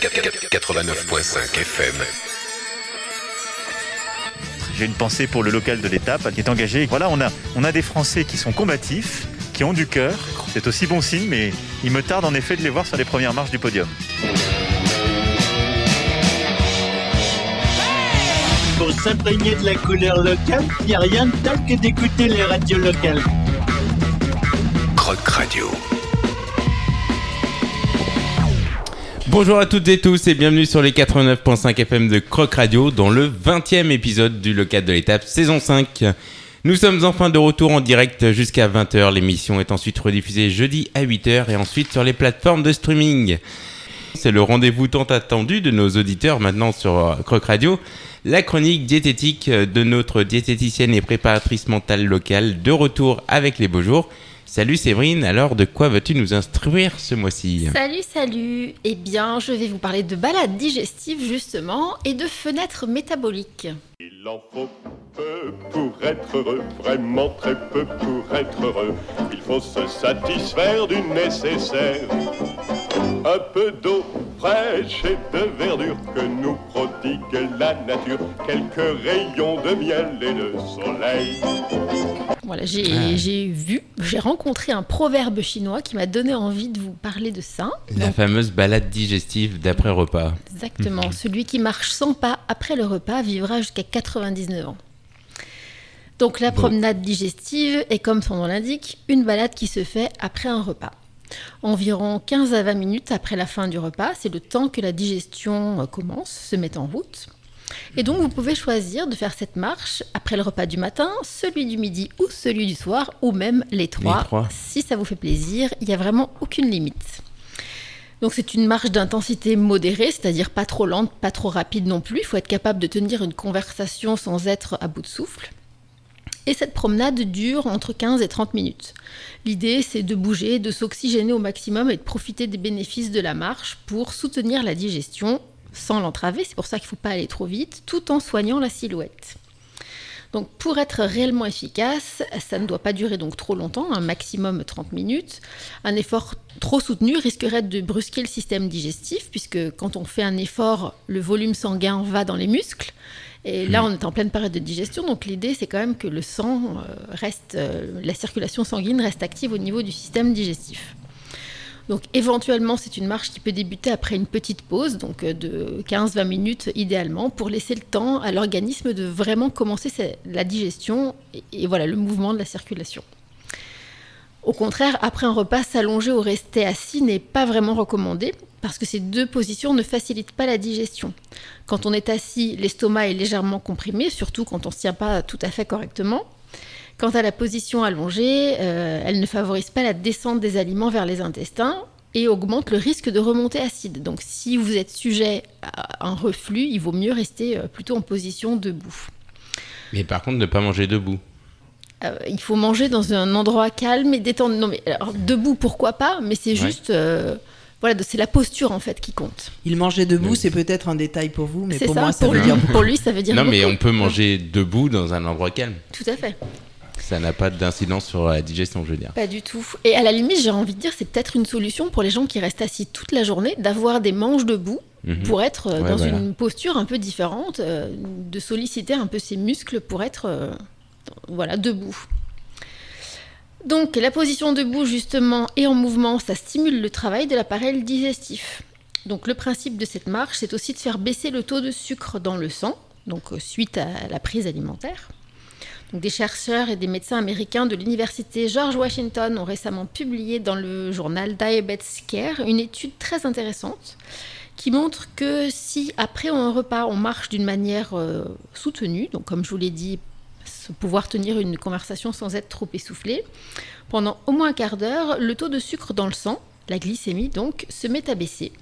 89.5 FM. J'ai une pensée pour le local de l'étape qui est engagé. Voilà, on a, on a des Français qui sont combatifs, qui ont du cœur. C'est aussi bon signe, mais il me tarde en effet de les voir sur les premières marches du podium. Pour s'imprégner de la couleur locale, il n'y a rien de tel que d'écouter les radios locales. Bonjour à toutes et tous et bienvenue sur les 89.5 FM de Croc Radio dans le 20e épisode du local de l'étape saison 5. Nous sommes enfin de retour en direct jusqu'à 20h. L'émission est ensuite rediffusée jeudi à 8h et ensuite sur les plateformes de streaming. C'est le rendez-vous tant attendu de nos auditeurs maintenant sur Croc Radio, la chronique diététique de notre diététicienne et préparatrice mentale locale de retour avec les beaux jours. Salut Séverine, alors de quoi vas-tu nous instruire ce mois-ci Salut, salut Eh bien, je vais vous parler de balades digestives justement et de fenêtres métaboliques. Il en faut peu pour être heureux, vraiment très peu pour être heureux. Il faut se satisfaire du nécessaire. Un peu d'eau fraîche et de verdure que nous prodigue la nature. Quelques rayons de miel et de soleil. Voilà, j'ai vu, j'ai rencontré un proverbe chinois qui m'a donné envie de vous parler de ça. La Donc, fameuse balade digestive d'après repas. Exactement. Celui qui marche 100 pas après le repas vivra jusqu'à 99 ans. Donc la promenade digestive est, comme son nom l'indique, une balade qui se fait après un repas. Environ 15 à 20 minutes après la fin du repas, c'est le temps que la digestion euh, commence, se met en route. Et donc vous pouvez choisir de faire cette marche après le repas du matin, celui du midi ou celui du soir, ou même les trois. trois. Si ça vous fait plaisir, il n'y a vraiment aucune limite. Donc c'est une marche d'intensité modérée, c'est-à-dire pas trop lente, pas trop rapide non plus. Il faut être capable de tenir une conversation sans être à bout de souffle. Et cette promenade dure entre 15 et 30 minutes. L'idée, c'est de bouger, de s'oxygéner au maximum et de profiter des bénéfices de la marche pour soutenir la digestion sans l'entraver. C'est pour ça qu'il ne faut pas aller trop vite, tout en soignant la silhouette. Donc pour être réellement efficace, ça ne doit pas durer donc trop longtemps, un maximum 30 minutes. Un effort trop soutenu risquerait de brusquer le système digestif puisque quand on fait un effort, le volume sanguin va dans les muscles. Et là, on est en pleine période de digestion, donc l'idée, c'est quand même que le sang euh, reste, euh, la circulation sanguine reste active au niveau du système digestif. Donc éventuellement, c'est une marche qui peut débuter après une petite pause, donc euh, de 15-20 minutes idéalement, pour laisser le temps à l'organisme de vraiment commencer la digestion et, et voilà le mouvement de la circulation. Au contraire, après un repas, s'allonger ou rester assis n'est pas vraiment recommandé parce que ces deux positions ne facilitent pas la digestion. Quand on est assis, l'estomac est légèrement comprimé, surtout quand on ne se tient pas tout à fait correctement. Quant à la position allongée, euh, elle ne favorise pas la descente des aliments vers les intestins et augmente le risque de remontée acide. Donc si vous êtes sujet à un reflux, il vaut mieux rester euh, plutôt en position debout. Mais par contre, ne pas manger debout. Euh, il faut manger dans un endroit calme et détendu. Non mais alors, debout pourquoi pas, mais c'est Ouais. juste euh, voilà, c'est la posture en fait qui compte. Il mangeait debout, Oui. c'est peut-être un détail pour vous, mais C'est pour ça, moi, ça pour veut lui, dire pour lui ça veut dire Non, mais on peut manger debout dans un endroit calme. Tout à fait. Ça n'a pas d'incidence sur la digestion, je veux dire. Pas du tout. Et à la limite, j'ai envie de dire, c'est peut-être une solution pour les gens qui restent assis toute la journée d'avoir des manches debout Mhm. pour être euh, Ouais, dans voilà. une posture un peu différente, euh, de solliciter un peu ses muscles pour être euh, voilà, debout. Donc la position debout justement et en mouvement, ça stimule le travail de l'appareil digestif. Donc le principe de cette marche, c'est aussi de faire baisser le taux de sucre dans le sang, donc suite à la prise alimentaire. Des chercheurs et des médecins américains de l'université George Washington ont récemment publié dans le journal Diabetes Care une étude très intéressante qui montre que si après un repas on marche d'une manière euh, soutenue, donc comme je vous l'ai dit, pouvoir tenir une conversation sans être trop essoufflé, pendant au moins un quart d'heure, le taux de sucre dans le sang, la glycémie donc, se met à baisser.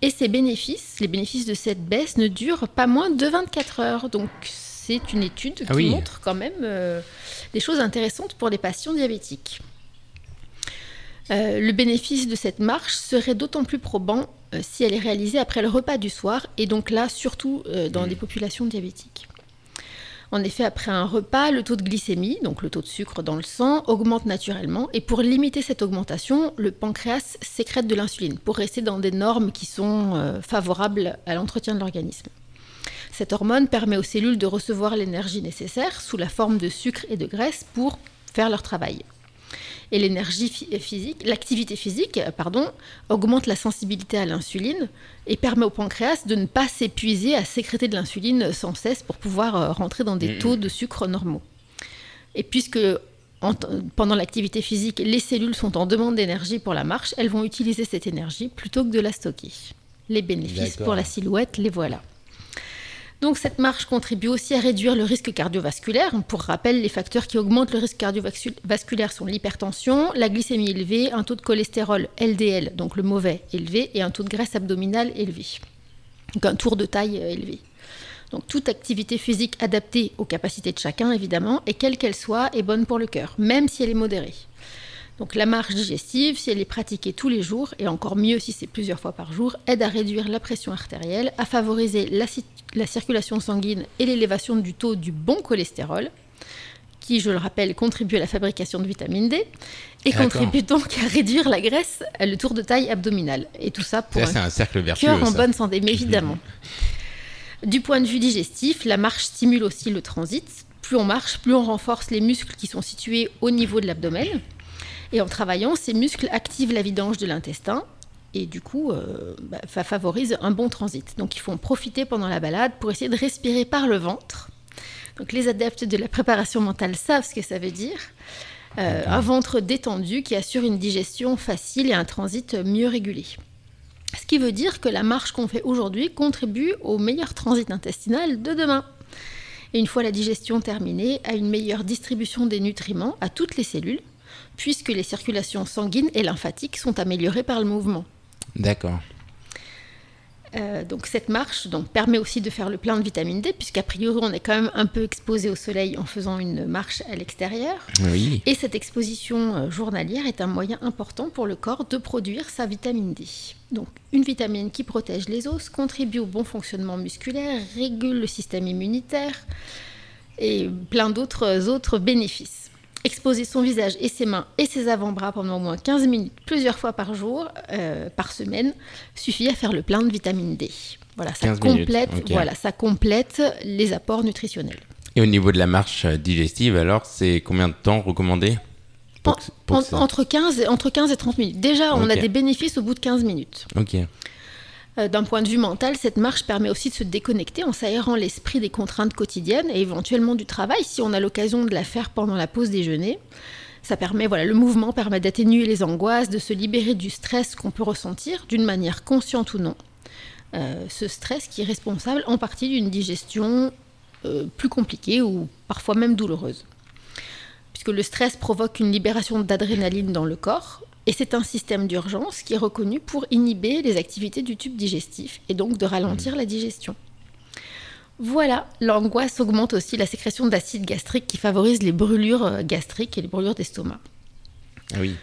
Et ces bénéfices, les bénéfices de cette baisse ne durent pas moins de 24 heures. Donc c'est une étude Ah qui oui. montre quand même euh, des choses intéressantes pour les patients diabétiques. Euh, le bénéfice de cette marche serait d'autant plus probant euh, si elle est réalisée après le repas du soir, et donc là surtout dans des populations diabétiques. En effet, après un repas, le taux de glycémie, donc le taux de sucre dans le sang, augmente naturellement. Et pour limiter cette augmentation, le pancréas sécrète de l'insuline pour rester dans des normes qui sont favorables à l'entretien de l'organisme. Cette hormone permet aux cellules de recevoir l'énergie nécessaire sous la forme de sucre et de graisse pour faire leur travail. Et l'énergie physique, l'activité physique, pardon, augmente la sensibilité à l'insuline et permet au pancréas de ne pas s'épuiser à sécréter de l'insuline sans cesse pour pouvoir euh, rentrer dans des taux de sucre normaux. Et puisque en pendant l'activité physique, les cellules sont en demande d'énergie pour la marche, elles vont utiliser cette énergie plutôt que de la stocker. Les bénéfices pour la silhouette, les voilà. Donc cette marche contribue aussi à réduire le risque cardiovasculaire. Pour rappel, les facteurs qui augmentent le risque cardiovasculaire sont l'hypertension, la glycémie élevée, un taux de cholestérol LDL, donc le mauvais, élevé, et un taux de graisse abdominale élevé. Donc un tour de taille euh, élevé. Donc toute activité physique adaptée aux capacités de chacun, évidemment, et quelle qu'elle soit, est bonne pour le cœur, même si elle est modérée. Donc la marche digestive, si elle est pratiquée tous les jours, et encore mieux si c'est plusieurs fois par jour, aide à réduire la pression artérielle, à favoriser la, la circulation sanguine et l'élévation du taux du bon cholestérol, qui, je le rappelle, contribue à la fabrication de vitamine D, et contribue donc à réduire la graisse, le tour de taille abdominale. Et tout ça pour un, un, cercle vertueux, cœur en bonne santé, mais évidemment. du point de vue digestif, la marche stimule aussi le transit. Plus on marche, plus on renforce les muscles qui sont situés au niveau de l'abdomen. Et en travaillant, ces muscles activent la vidange de l'intestin et du coup, euh, bah, ça favorise un bon transit. Donc il faut en profiter pendant la balade pour essayer de respirer par le ventre. Donc les adeptes de la préparation mentale savent ce que ça veut dire. Euh, un ventre détendu qui assure une digestion facile et un transit mieux régulé. Ce qui veut dire que la marche qu'on fait aujourd'hui contribue au meilleur transit intestinal de demain. Et une fois la digestion terminée, à une meilleure distribution des nutriments à toutes les cellules, puisque les circulations sanguines et lymphatiques sont améliorées par le mouvement. D'accord. Euh, donc cette marche donc, permet aussi de faire le plein de vitamine D, puisqu'a priori on est quand même un peu exposé au soleil en faisant une marche à l'extérieur. Oui. Et cette exposition euh, journalière est un moyen important pour le corps de produire sa vitamine D. Donc une vitamine qui protège les os, contribue au bon fonctionnement musculaire, régule le système immunitaire et plein d'autres autres bénéfices. Exposer son visage et ses mains et ses avant-bras pendant au moins 15 minutes, plusieurs fois par jour, euh, par semaine, suffit à faire le plein de vitamine D. Voilà, ça complète, voilà, ça complète les apports nutritionnels. Et au niveau de la marche digestive, alors, c'est combien de temps recommandé pour pour entre, 15, entre 15 et 30 minutes. Déjà, on a des bénéfices au bout de 15 minutes. Ok. Euh, d'un point de vue mental, cette marche permet aussi de se déconnecter en s'aérant l'esprit des contraintes quotidiennes et éventuellement du travail si on a l'occasion de la faire pendant la pause déjeuner. Ça permet, voilà, le mouvement permet d'atténuer les angoisses, de se libérer du stress qu'on peut ressentir d'une manière consciente ou non. Euh, ce stress qui est responsable en partie d'une digestion euh, plus compliquée ou parfois même douloureuse. Puisque le stress provoque une libération d'adrénaline dans le corps, et c'est un système d'urgence qui est reconnu pour inhiber les activités du tube digestif et donc de ralentir mmh. la digestion. Voilà, l'angoisse augmente aussi la sécrétion d'acide gastrique qui favorise les brûlures euh, gastriques et les brûlures d'estomac. Ah oui.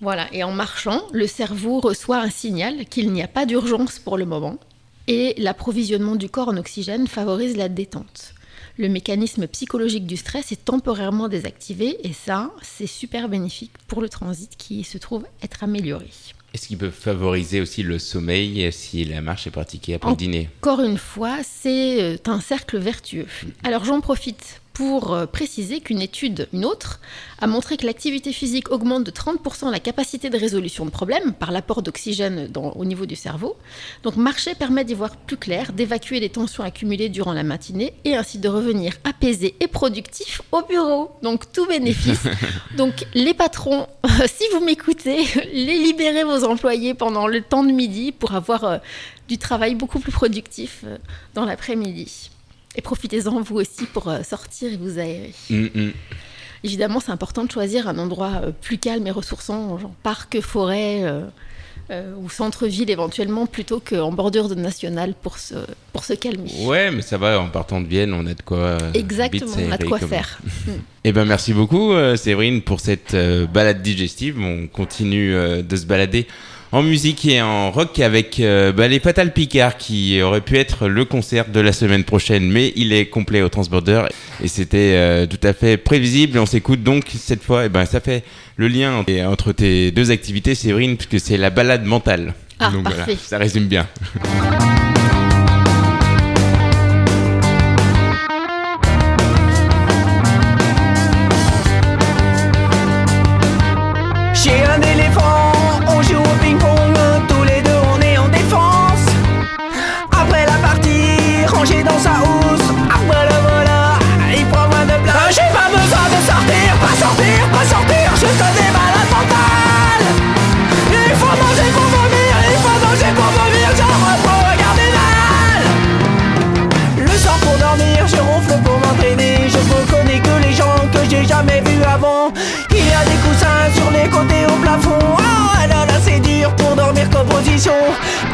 Voilà, et en marchant, le cerveau reçoit un signal qu'il n'y a pas d'urgence pour le moment et l'approvisionnement du corps en oxygène favorise la détente le mécanisme psychologique du stress est temporairement désactivé et ça, c'est super bénéfique pour le transit qui se trouve être amélioré. Est-ce qu'il peut favoriser aussi le sommeil si la marche est pratiquée après le dîner? Encore une fois, c'est euh, un cercle vertueux. Alors j'en profite pour euh, préciser qu'une étude, une autre, a montré que l'activité physique augmente de 30% la capacité de résolution de problèmes par l'apport d'oxygène au niveau du cerveau. Donc marcher permet d'y voir plus clair, d'évacuer les tensions accumulées durant la matinée et ainsi de revenir apaisé et productif au bureau. Donc tout bénéfice. Donc les patrons, si vous m'écoutez, les libérez vos employés pendant le temps de midi pour avoir euh, du travail beaucoup plus productif euh, dans l'après-midi. Et profitez-en vous aussi pour euh, sortir et vous aérer. Mm, mm. Évidemment, c'est important de choisir un endroit euh, plus calme et ressourçant, genre parc, forêt euh, ou centre-ville éventuellement, plutôt qu'en bordure de nationale pour se, pour se calmer. Ouais, mais ça va, en partant de Vienne, on a de quoi. Exactement, on a de quoi faire. Eh ben, merci beaucoup, Séverine, pour cette balade digestive. On continue de se balader en musique et en rock avec euh, bah, les Fatal Picard qui aurait pu être le concert de la semaine prochaine, mais il est complet au Transborder et c'était euh, tout à fait prévisible. Et on s'écoute donc cette fois, et ben ça fait le lien entre tes deux activités, Séverine, puisque c'est la balade mentale. Ah, donc parfait. ça résume bien. dormir comme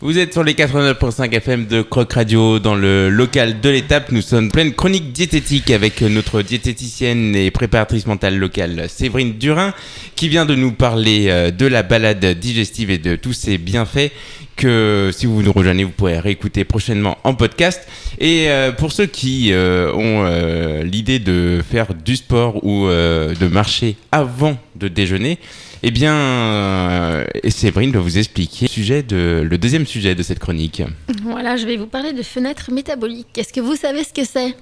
Vous êtes sur les 89.5 FM de Croc Radio dans le local de l'étape. Nous sommes pleine chronique diététique avec notre diététicienne et préparatrice mentale locale Séverine Durin qui vient de nous parler euh, de la balade digestive et de tous ses bienfaits que si vous nous rejoignez, vous pourrez réécouter prochainement en podcast. Et euh, pour ceux qui euh, ont l'idée de faire du sport ou de marcher avant de déjeuner, eh bien, euh, Séverine va vous expliquer le, sujet de, le deuxième sujet de cette chronique. Voilà, je vais vous parler de fenêtres métaboliques. Est-ce que vous savez ce que c'est?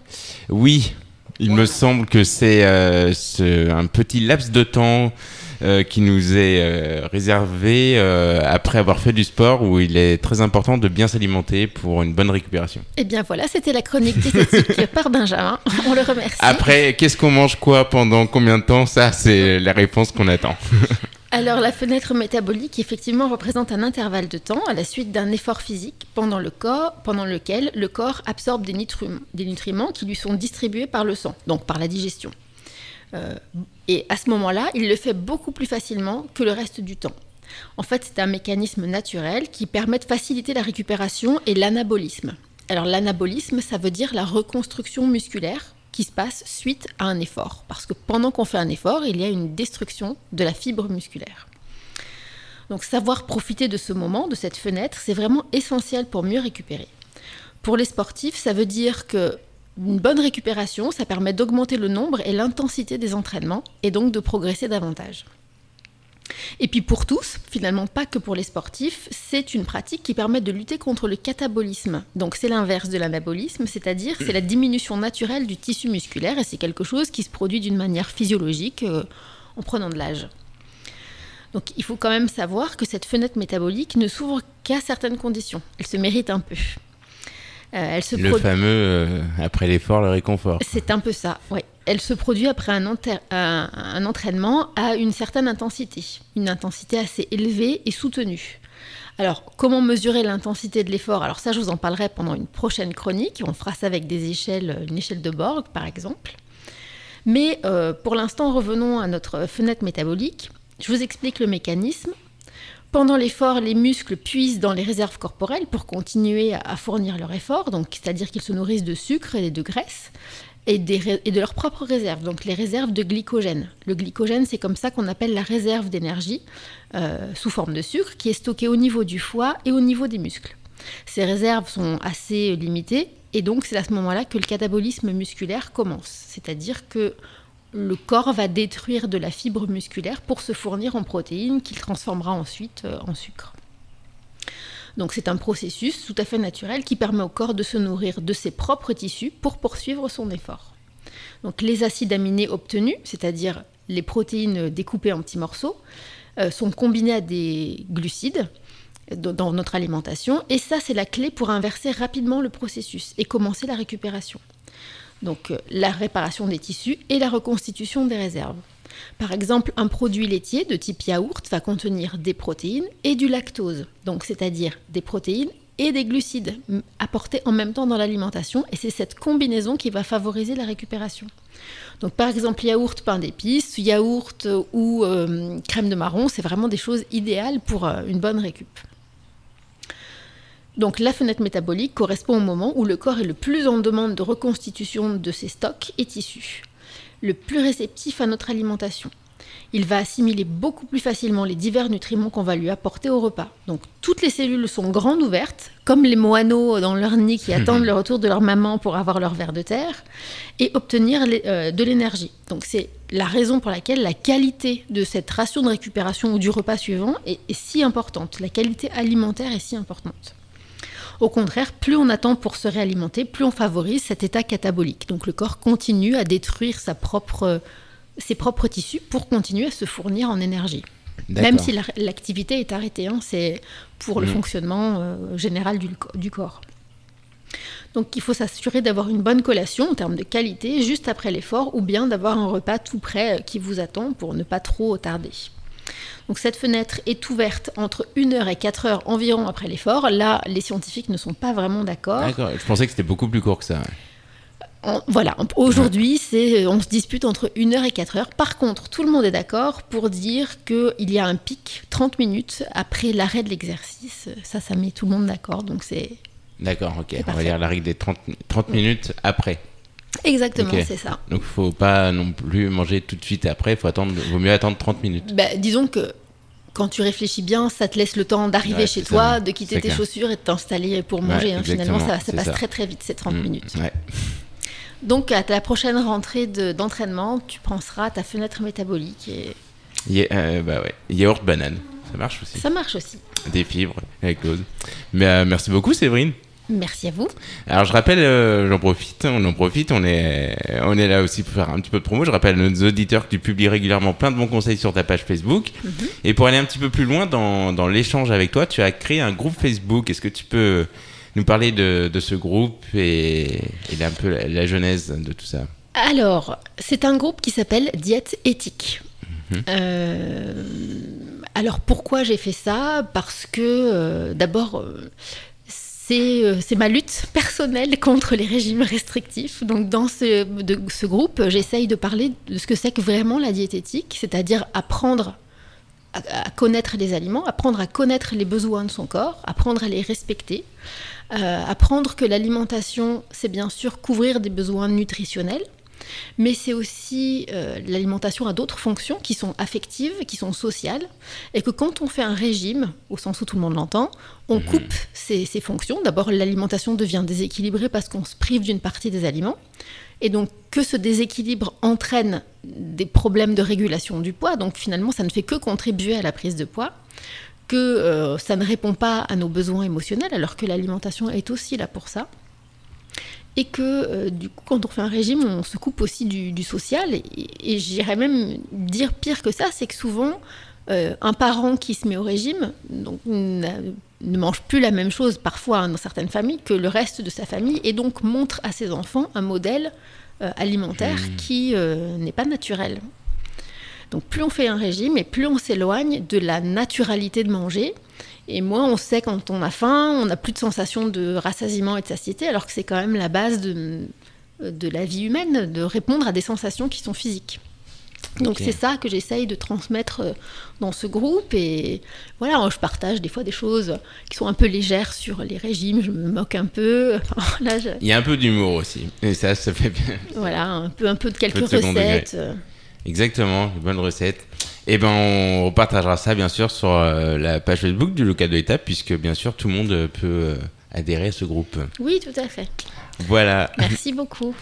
Oui, il me semble que c'est euh, ce- un petit laps de temps euh, qui nous est euh, réservé euh, après avoir fait du sport où il est très important de bien s'alimenter pour une bonne récupération. Eh bien voilà, c'était la chronique diététique par Benjamin. On le remercie. Après, qu'est-ce qu'on mange quoi pendant combien de temps? Ça, c'est la réponse qu'on attend. Alors la fenêtre métabolique effectivement représente un intervalle de temps à la suite d'un effort physique pendant, le corps, pendant lequel le corps absorbe des, nutriments, des nutriments qui lui sont distribués par le sang, donc par la digestion. Euh, et à ce moment-là, il le fait beaucoup plus facilement que le reste du temps. En fait, c'est un mécanisme naturel qui permet de faciliter la récupération et l'anabolisme. Alors l'anabolisme, ça veut dire la reconstruction musculaire qui se passe suite à un effort. Parce que pendant qu'on fait un effort, il y a une destruction de la fibre musculaire. Donc savoir profiter de ce moment, de cette fenêtre, c'est vraiment essentiel pour mieux récupérer. Pour les sportifs, ça veut dire que une bonne récupération, ça permet d'augmenter le nombre et l'intensité des entraînements et donc de progresser davantage. Et puis pour tous, finalement pas que pour les sportifs, c'est une pratique qui permet de lutter contre le catabolisme. Donc c'est l'inverse de l'anabolisme, c'est-à-dire c'est la diminution naturelle du tissu musculaire et c'est quelque chose qui se produit d'une manière physiologique euh, en prenant de l'âge. Donc il faut quand même savoir que cette fenêtre métabolique ne s'ouvre qu'à certaines conditions. Elle se mérite un peu. Euh, elle se Le fameux euh, après l'effort, le réconfort. c'est un peu ça, oui. Elle se produit après un, enter- un- un entraînement à une certaine intensité, une intensité assez élevée et soutenue. Alors, comment mesurer l'intensité de l'effort? Alors ça, je vous en parlerai pendant une prochaine chronique. On fera ça avec des échelles, une échelle de Borg, par exemple. Mais euh, pour l'instant, revenons à notre fenêtre métabolique. Je vous explique le mécanisme. Pendant l'effort, les muscles puisent dans les réserves corporelles pour continuer à- fournir leur effort, c'est-à-dire qu'ils se nourrissent de sucre et de graisse et de leurs propres réserves, donc les réserves de glycogène. Le glycogène, c'est comme ça qu'on appelle la réserve d'énergie euh, sous forme de sucre qui est stockée au niveau du foie et au niveau des muscles. Ces réserves sont assez limitées et donc c'est à ce moment-là que le catabolisme musculaire commence, c'est-à-dire que le corps va détruire de la fibre musculaire pour se fournir en protéines qu'il transformera ensuite euh, en sucre. Donc c'est un processus tout à fait naturel qui permet au corps de se nourrir de ses propres tissus pour poursuivre son effort. Donc les acides aminés obtenus, c'est-à-dire les protéines découpées en petits morceaux, euh, sont combinés à des glucides dans dans notre alimentation et ça c'est la clé pour inverser rapidement le processus et commencer la récupération. Donc euh, la réparation des tissus et la reconstitution des réserves. Par exemple, un produit laitier de type yaourt va contenir des protéines et du lactose, donc c'est-à-dire des protéines et des glucides apportés en même temps dans l'alimentation, et c'est cette combinaison qui va favoriser la récupération. Donc par exemple, yaourt pain d'épices, yaourt euh, ou euh, crème de marron, c'est vraiment des choses idéales pour une bonne récup. Donc la fenêtre métabolique correspond au moment où le corps est le plus en demande de reconstitution de ses stocks et tissus, le plus réceptif à notre alimentation. Il va assimiler beaucoup plus facilement les divers nutriments qu'on va lui apporter au repas. Donc toutes les cellules sont grandes ouvertes, comme les moineaux dans leur nid qui attendent le retour de leur maman pour avoir leur ver de terre et obtenir les- euh, de l'énergie. Donc c'est la raison pour laquelle la qualité de cette ration de récupération ou du repas suivant est, est si importante. La qualité alimentaire est si importante. Au contraire, plus on attend pour se réalimenter, plus on favorise cet état catabolique. Donc le corps continue à détruire sa propre, ses propres tissus pour continuer à se fournir en énergie. Même si la- l'activité est arrêtée, hein, c'est pour le Mm. fonctionnement euh, général du, du corps. Donc il faut s'assurer d'avoir une bonne collation en termes de qualité juste après l'effort ou bien d'avoir un repas tout prêt euh, qui vous attend pour ne pas trop tarder. Donc cette fenêtre est ouverte entre 1 heure et 4 heures environ après l'effort. Là, les scientifiques ne sont pas vraiment d'accord. D'accord, je pensais que c'était beaucoup plus court que ça. Voilà, aujourd'hui, c'est, on se dispute entre 1 heure et 4 heures. Par contre, tout le monde est d'accord pour dire qu'il y a un pic 30 minutes après l'arrêt de l'exercice. Ça, ça met tout le monde d'accord. Donc c'est D'accord, ok. On va dire la règle des 30, 30 minutes après. Exactement, c'est ça. Donc faut pas non plus manger tout de suite après, faut attendre, vaut mieux attendre 30 minutes. Bah, disons que quand tu réfléchis bien, ça te laisse le temps d'arriver Ouais, chez toi, ça. de quitter tes clair. chaussures et de t'installer pour Ouais, manger. hein. Finalement, ça, passe ça. très très vite, ces 30 Mm, minutes. Ouais. Donc, à la prochaine rentrée de- d'entraînement, tu penseras à ta fenêtre métabolique et Ya- euh, bah ouais. Yaourt banane, ça marche aussi. ça marche aussi. Des fibres avec l'ose. Mais euh, merci beaucoup Séverine. Merci à vous. Alors je rappelle, euh, j'en profite, on en profite, on est, on est là aussi pour faire un petit peu de promo. Je rappelle à nos auditeurs que tu publies régulièrement plein de bons conseils sur ta page Facebook. Mhm. Et pour aller un petit peu plus loin dans, dans l'échange avec toi, tu as créé un groupe Facebook. Est-ce que tu peux nous parler de, de ce groupe et, et un peu la, la genèse de tout ça? Alors, c'est un groupe qui s'appelle Diète éthique. Mhm. Euh, alors pourquoi j'ai fait ça? Parce que euh, d'abord, c'est euh, c'est ma lutte personnelle contre les régimes restrictifs. Donc dans ce, groupe, j'essaye de parler de ce que c'est que vraiment la diététique, c'est-à-dire apprendre à, à connaître les aliments, apprendre à connaître les besoins de son corps, apprendre à les respecter, euh, apprendre que l'alimentation, c'est bien sûr couvrir des besoins nutritionnels, mais c'est aussi euh, l'alimentation a d'autres fonctions qui sont affectives, qui sont sociales, et que quand on fait un régime, au sens où tout le monde l'entend, on coupe ces, ces fonctions. D'abord, l'alimentation devient déséquilibrée parce qu'on se prive d'une partie des aliments, et donc que ce déséquilibre entraîne des problèmes de régulation du poids, donc finalement ça ne fait que contribuer à la prise de poids, que euh, ça ne répond pas à nos besoins émotionnels, alors que l'alimentation est aussi là pour ça et que euh, du coup quand on fait un régime on se coupe aussi du, du social et, et j'irais même dire pire que ça c'est que souvent euh, un parent qui se met au régime donc, ne mange plus la même chose parfois hein, dans certaines familles que le reste de sa famille et donc montre à ses enfants un modèle euh, alimentaire qui euh, n'est pas naturel. Donc plus on fait un régime et plus on s'éloigne de la naturalité de manger. Et moins on sait quand on a faim, on n'a plus de sensation de rassasiement et de satiété, alors que c'est quand même la base de, de la vie humaine, de répondre à des sensations qui sont physiques. Donc c'est ça que j'essaye de transmettre euh, dans ce groupe et voilà, je partage des fois des choses qui sont un peu légères sur les régimes, je me moque un peu, Enfin, là, je- Il y a un peu d'humour aussi. Et ça, ça fait bien. voilà, un peu, un peu de quelques de second degré. Exactement, une bonne recette. Et ben on partagera ça bien sûr sur euh, la page Facebook du local de l'étape puisque bien sûr tout le monde peut euh, adhérer à ce groupe. Oui, tout à fait. Voilà. Merci beaucoup.